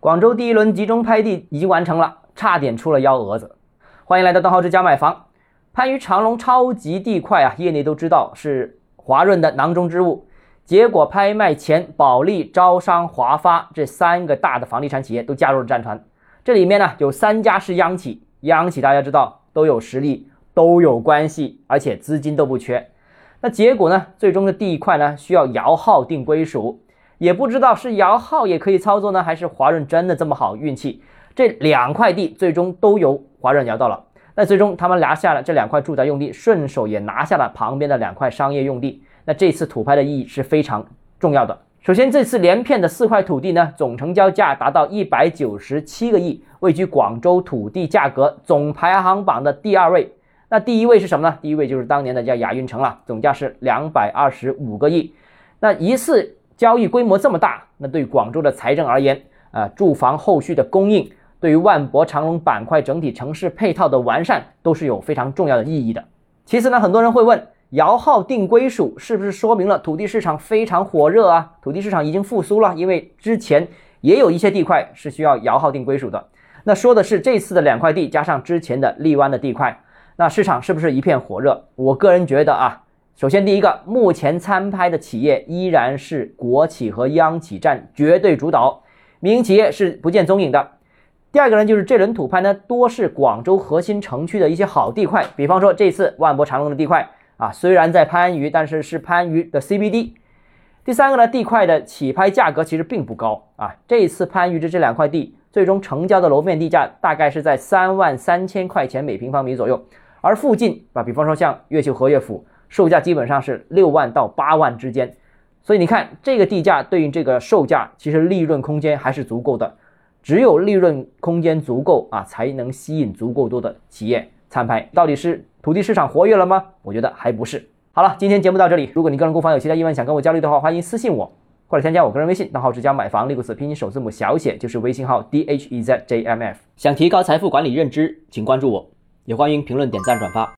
广州第一轮集中拍地已经完成了，差点出了幺蛾子。欢迎来到邓浩之家买房。番禺长隆超级地块啊，业内都知道是华润的囊中之物。结果拍卖前，保利、招商、华发这三个大的房地产企业都加入了战团。这里面呢有三家是央企，央企大家知道都有实力，都有关系，而且资金都不缺。那结果呢，最终的地块呢需要摇号定归属。也不知道是摇号也可以操作呢，还是华润真的这么好运气？这两块地最终都由华润摇到了。那最终他们拿下了这两块住宅用地，顺手也拿下了旁边的两块商业用地。那这次土拍的意义是非常重要的。首先，这次连片的四块土地呢，总成交价达到一百九十七个亿，位居广州土地价格总排行榜的第二位。那第一位是什么呢？第一位就是当年的叫亚运城了，总价是两百二十五个亿。那一次。交易规模这么大，那对广州的财政而言，啊，住房后续的供应，对于万博长隆板块整体城市配套的完善，都是有非常重要的意义的。其次呢，很多人会问，摇号定归属是不是说明了土地市场非常火热啊？土地市场已经复苏了，因为之前也有一些地块是需要摇号定归属的。那说的是这次的两块地加上之前的荔湾的地块，那市场是不是一片火热？我个人觉得啊。首先，第一个，目前参拍的企业依然是国企和央企占绝对主导，民营企业是不见踪影的。第二个呢，就是这轮土拍呢，多是广州核心城区的一些好地块，比方说这次万博长隆的地块啊，虽然在番禺，但是是番禺的 CBD。第三个呢，地块的起拍价格其实并不高啊，这次番禺的这两块地最终成交的楼面地价大概是在三万三千块钱每平方米左右，而附近啊，比方说像越秀和悦府。售价基本上是六万到八万之间，所以你看这个地价对应这个售价，其实利润空间还是足够的。只有利润空间足够啊，才能吸引足够多的企业参拍。到底是土地市场活跃了吗？我觉得还不是。好了，今天节目到这里。如果你个人购房有其他疑问想跟我交流的话，欢迎私信我或者添加我个人微信，账号直接买房六个字拼音首字母小写就是微信号 d h e z j m f。想提高财富管理认知，请关注我，也欢迎评论点赞转发。